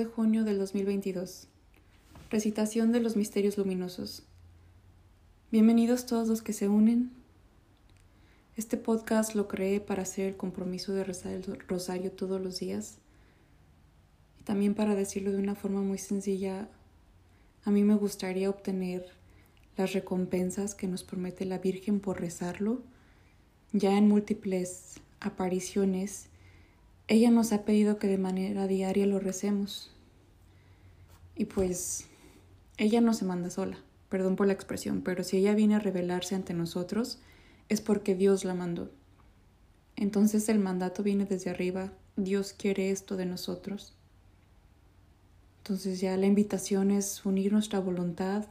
Jueves 2 de junio del 2022. Recitación de los Misterios Luminosos. Bienvenidos todos los que se unen. Este podcast lo creé para hacer el compromiso de rezar el rosario todos los días. Y también para decirlo de una forma muy sencilla, a mí me gustaría obtener las recompensas que nos promete la Virgen por rezarlo. Ya en múltiples apariciones ella nos ha pedido que de manera diaria lo recemos. Y pues ella no se manda sola, perdón por la expresión, pero si ella viene a revelarse ante nosotros es porque Dios la mandó. Entonces el mandato viene desde arriba, Dios quiere esto de nosotros. Entonces ya la invitación es unir nuestra voluntad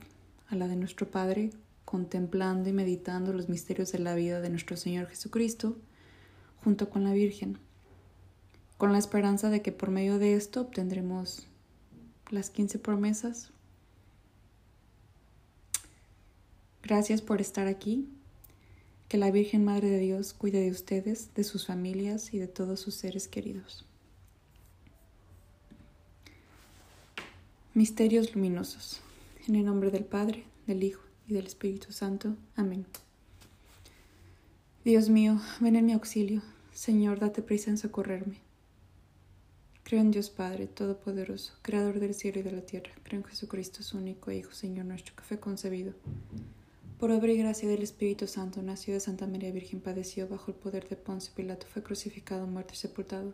a la de nuestro Padre, contemplando y meditando los misterios de la vida de nuestro Señor Jesucristo, junto con la Virgen con la esperanza de que por medio de esto obtendremos las 15 promesas. Gracias por estar aquí. Que la Virgen Madre de Dios cuide de ustedes, de sus familias y de todos sus seres queridos. Misterios luminosos. En el nombre del Padre, del Hijo y del Espíritu Santo. Amén. Dios mío, ven en mi auxilio. Señor, date prisa en socorrerme. Creo en Dios Padre Todopoderoso, Creador del cielo y de la tierra. Creo en Jesucristo, su único Hijo, Señor nuestro, que fue concebido. Por obra y gracia del Espíritu Santo, nació de Santa María Virgen, padeció bajo el poder de Ponce Pilato, fue crucificado, muerto y sepultado.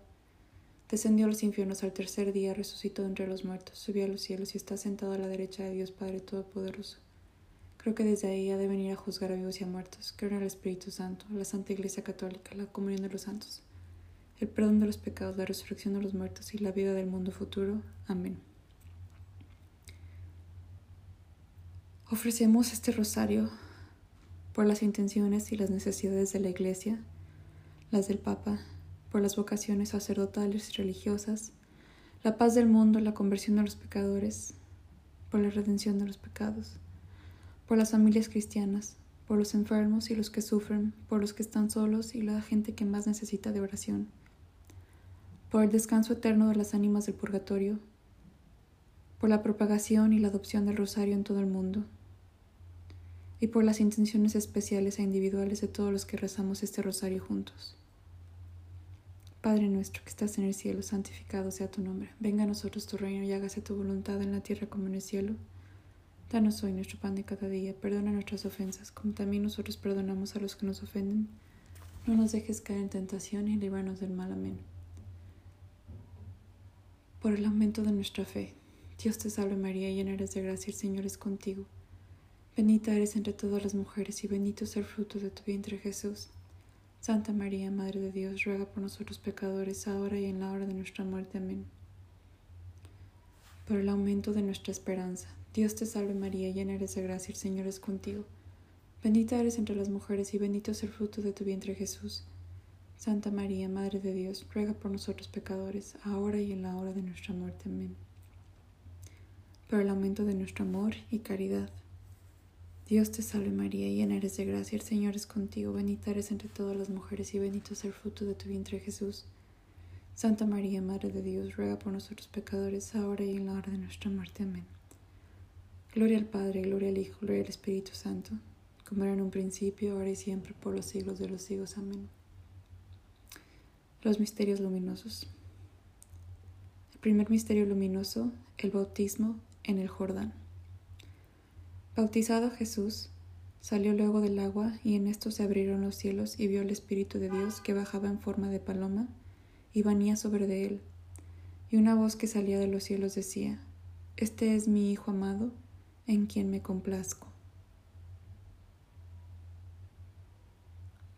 Descendió a los infiernos al tercer día, resucitó entre los muertos, subió a los cielos y está sentado a la derecha de Dios Padre Todopoderoso. Creo que desde ahí ha de venir a juzgar a vivos y a muertos. Creo en el Espíritu Santo, la Santa Iglesia Católica, la comunión de los santos el perdón de los pecados, la resurrección de los muertos y la vida del mundo futuro. Amén. Ofrecemos este rosario por las intenciones y las necesidades de la Iglesia, las del Papa, por las vocaciones sacerdotales y religiosas, la paz del mundo, la conversión de los pecadores, por la redención de los pecados, por las familias cristianas, por los enfermos y los que sufren, por los que están solos y la gente que más necesita de oración por el descanso eterno de las ánimas del purgatorio, por la propagación y la adopción del rosario en todo el mundo, y por las intenciones especiales e individuales de todos los que rezamos este rosario juntos. Padre nuestro que estás en el cielo, santificado sea tu nombre. Venga a nosotros tu reino y hágase tu voluntad en la tierra como en el cielo. Danos hoy nuestro pan de cada día, perdona nuestras ofensas, como también nosotros perdonamos a los que nos ofenden. No nos dejes caer en tentación y líbranos del mal. Amén por el aumento de nuestra fe. Dios te salve María, llena eres de gracia, el Señor es contigo. Bendita eres entre todas las mujeres y bendito es el fruto de tu vientre Jesús. Santa María, Madre de Dios, ruega por nosotros pecadores, ahora y en la hora de nuestra muerte. Amén. Por el aumento de nuestra esperanza. Dios te salve María, llena eres de gracia, el Señor es contigo. Bendita eres entre las mujeres y bendito es el fruto de tu vientre Jesús. Santa María, Madre de Dios, ruega por nosotros pecadores, ahora y en la hora de nuestra muerte. Amén. Por el aumento de nuestro amor y caridad. Dios te salve María, llena eres de gracia, el Señor es contigo, bendita eres entre todas las mujeres y bendito es el fruto de tu vientre Jesús. Santa María, Madre de Dios, ruega por nosotros pecadores, ahora y en la hora de nuestra muerte. Amén. Gloria al Padre, gloria al Hijo, gloria al Espíritu Santo, como era en un principio, ahora y siempre, por los siglos de los siglos. Amén. Los misterios luminosos. El primer misterio luminoso, el bautismo en el Jordán. Bautizado Jesús, salió luego del agua y en esto se abrieron los cielos y vio el Espíritu de Dios que bajaba en forma de paloma y venía sobre de él. Y una voz que salía de los cielos decía, Este es mi Hijo amado, en quien me complazco.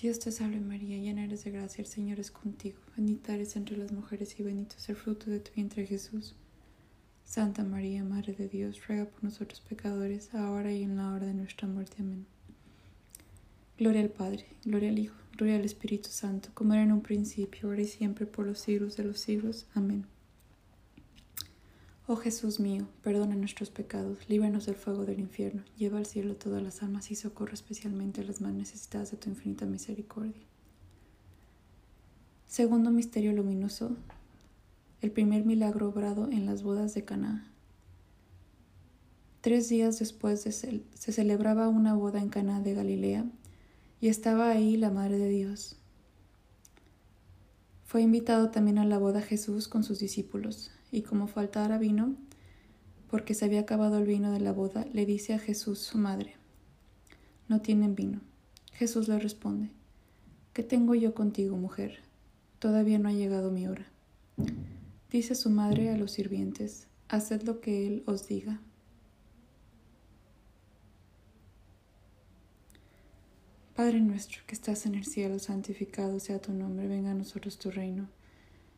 Dios te salve María, llena eres de gracia, el Señor es contigo. Bendita eres entre las mujeres y bendito es el fruto de tu vientre Jesús. Santa María, Madre de Dios, ruega por nosotros pecadores, ahora y en la hora de nuestra muerte. Amén. Gloria al Padre, gloria al Hijo Gloria al Espíritu Santo, como era en un principio, ahora y siempre, por los siglos de los siglos. Amén. Oh Jesús mío, perdona nuestros pecados, líbranos del fuego del infierno, lleva al cielo todas las almas y socorre especialmente a las más necesitadas de tu infinita misericordia. Segundo misterio luminoso, el primer milagro obrado en las bodas de Caná. Tres días después de se celebraba una boda en Caná de Galilea y estaba ahí la Madre de Dios. Fue invitado también a la boda Jesús con sus discípulos, y como faltara vino, porque se había acabado el vino de la boda, le dice a Jesús su madre, No tienen vino. Jesús le responde, ¿Qué tengo yo contigo, mujer? Todavía no ha llegado mi hora. Dice su madre a los sirvientes, Haced lo que él os diga. Padre nuestro que estás en el cielo, santificado sea tu nombre, venga a nosotros tu reino.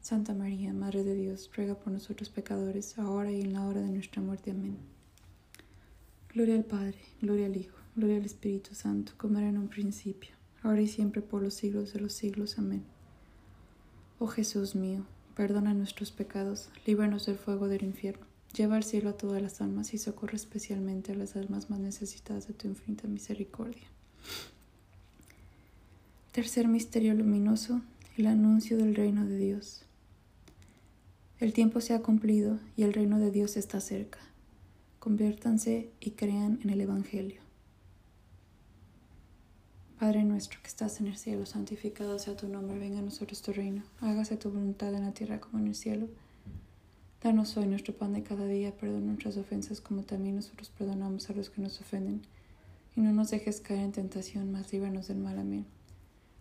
Santa María, Madre de Dios, ruega por nosotros pecadores, ahora y en la hora de nuestra muerte. Amén. Gloria al Padre, gloria al Hijo, gloria al Espíritu Santo, como era en un principio, ahora y siempre por los siglos de los siglos. Amén. Oh Jesús mío, perdona nuestros pecados, líbranos del fuego del infierno, lleva al cielo a todas las almas y socorre especialmente a las almas más necesitadas de tu infinita misericordia. Tercer misterio luminoso, el anuncio del reino de Dios. El tiempo se ha cumplido y el reino de Dios está cerca. Conviértanse y crean en el Evangelio. Padre nuestro que estás en el cielo, santificado sea tu nombre, venga a nosotros tu reino, hágase tu voluntad en la tierra como en el cielo. Danos hoy nuestro pan de cada día, perdona nuestras ofensas como también nosotros perdonamos a los que nos ofenden, y no nos dejes caer en tentación, mas líbranos del mal. Amén.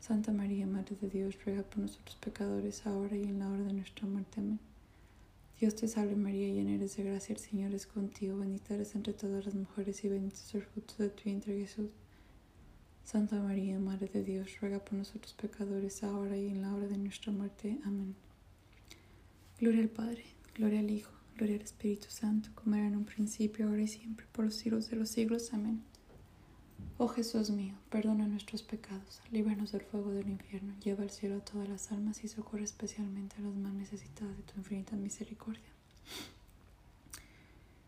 Santa María, Madre de Dios, ruega por nosotros pecadores, ahora y en la hora de nuestra muerte. Amén. Dios te salve María, llena eres de gracia, el Señor es contigo, bendita eres entre todas las mujeres y bendito es el fruto de tu vientre Jesús. Santa María, Madre de Dios, ruega por nosotros pecadores, ahora y en la hora de nuestra muerte. Amén. Gloria al Padre, gloria al Hijo, gloria al Espíritu Santo, como era en un principio, ahora y siempre, por los siglos de los siglos. Amén. Oh Jesús mío, perdona nuestros pecados, líbranos del fuego del infierno, lleva al cielo a todas las almas y socorre especialmente a las más necesitadas de tu infinita misericordia.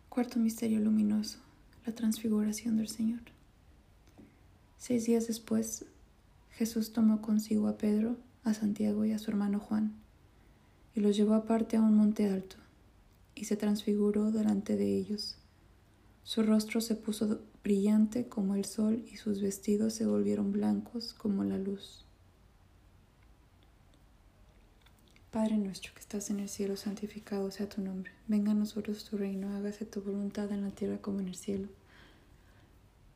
Cuarto misterio luminoso, la transfiguración del Señor. Seis días después, Jesús tomó consigo a Pedro, a Santiago y a su hermano Juan, y los llevó aparte a un monte alto, y se transfiguró delante de ellos. Su rostro se puso brillante como el sol y sus vestidos se volvieron blancos como la luz. Padre nuestro que estás en el cielo, santificado sea tu nombre. Venga a nosotros tu reino, hágase tu voluntad en la tierra como en el cielo.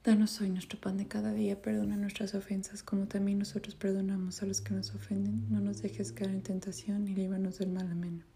Danos hoy nuestro pan de cada día, perdona nuestras ofensas como también nosotros perdonamos a los que nos ofenden. No nos dejes caer en tentación y líbranos del mal. Amén.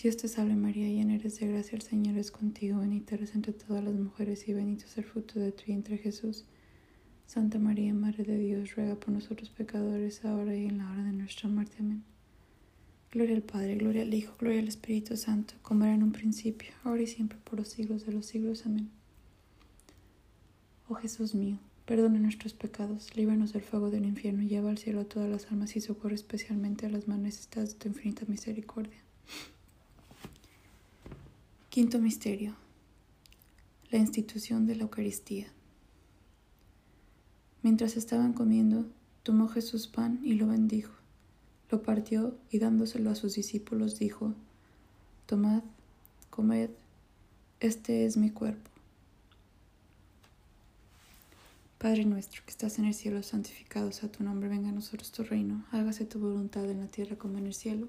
Dios te salve María, llena eres de gracia, el Señor es contigo, bendita eres entre todas las mujeres y bendito es el fruto de tu vientre Jesús. Santa María, Madre de Dios, ruega por nosotros pecadores, ahora y en la hora de nuestra muerte. Amén. Gloria al Padre, gloria al Hijo, gloria al Espíritu Santo, como era en un principio, ahora y siempre, por los siglos de los siglos. Amén. Oh Jesús mío, Perdona nuestros pecados, líbranos del fuego del infierno, lleva al cielo a todas las almas y socorre especialmente a las más necesitadas de tu infinita misericordia. Quinto misterio. La institución de la Eucaristía. Mientras estaban comiendo, tomó Jesús pan y lo bendijo. Lo partió y dándoselo a sus discípulos dijo, Tomad, comed, este es mi cuerpo. Padre nuestro que estás en el cielo, santificado sea tu nombre, venga a nosotros tu reino, hágase tu voluntad en la tierra como en el cielo.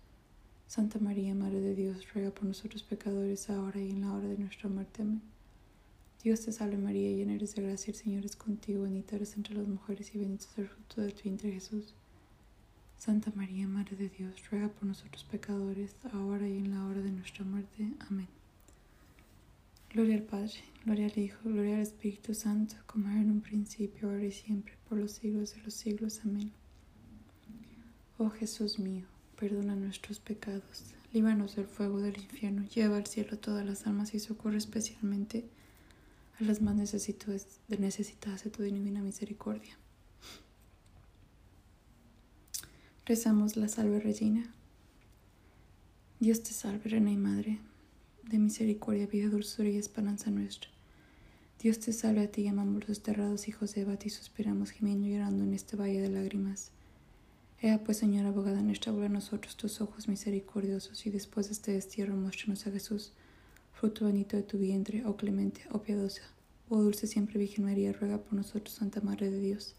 Santa María, Madre de Dios, ruega por nosotros pecadores, ahora y en la hora de nuestra muerte. Amén. Dios te salve María, llena eres de gracia, el Señor es contigo, bendita eres entre las mujeres y bendito es el fruto de tu vientre Jesús. Santa María, Madre de Dios, ruega por nosotros pecadores, ahora y en la hora de nuestra muerte. Amén. Gloria al Padre, gloria al Hijo, gloria al Espíritu Santo, como era en un principio, ahora y siempre, por los siglos de los siglos. Amén. Oh Jesús mío, perdona nuestros pecados, líbranos del fuego del infierno, lleva al cielo todas las almas y socorre especialmente a las más necesitadas de tu divina misericordia. Rezamos la salve Regina. Dios te salve, Reina y Madre, de misericordia, vida, dulzura y esperanza nuestra. Dios te salve, a ti llamamos los desterrados hijos de Eva, y suspiramos gimiendo y llorando en este valle de lágrimas. Ea pues, Señora abogada nuestra, vuelve a nosotros tus ojos misericordiosos, y después de este destierro muéstranos a Jesús, fruto bendito de tu vientre, oh clemente, oh piadosa, oh dulce siempre Virgen María, ruega por nosotros, Santa Madre de Dios,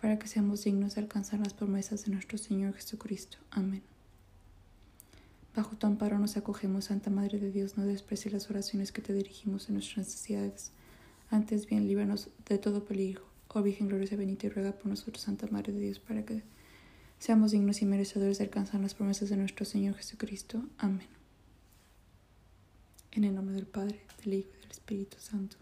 para que seamos dignos de alcanzar las promesas de nuestro Señor Jesucristo. Amén. Bajo tu amparo nos acogemos, Santa Madre de Dios, no desprecies las oraciones que te dirigimos en nuestras necesidades. Antes bien, líbranos de todo peligro. Oh Virgen gloriosa, benita y ruega por nosotros, Santa Madre de Dios, para que seamos dignos y merecedores de alcanzar las promesas de nuestro Señor Jesucristo. Amén. En el nombre del Padre, del Hijo y del Espíritu Santo.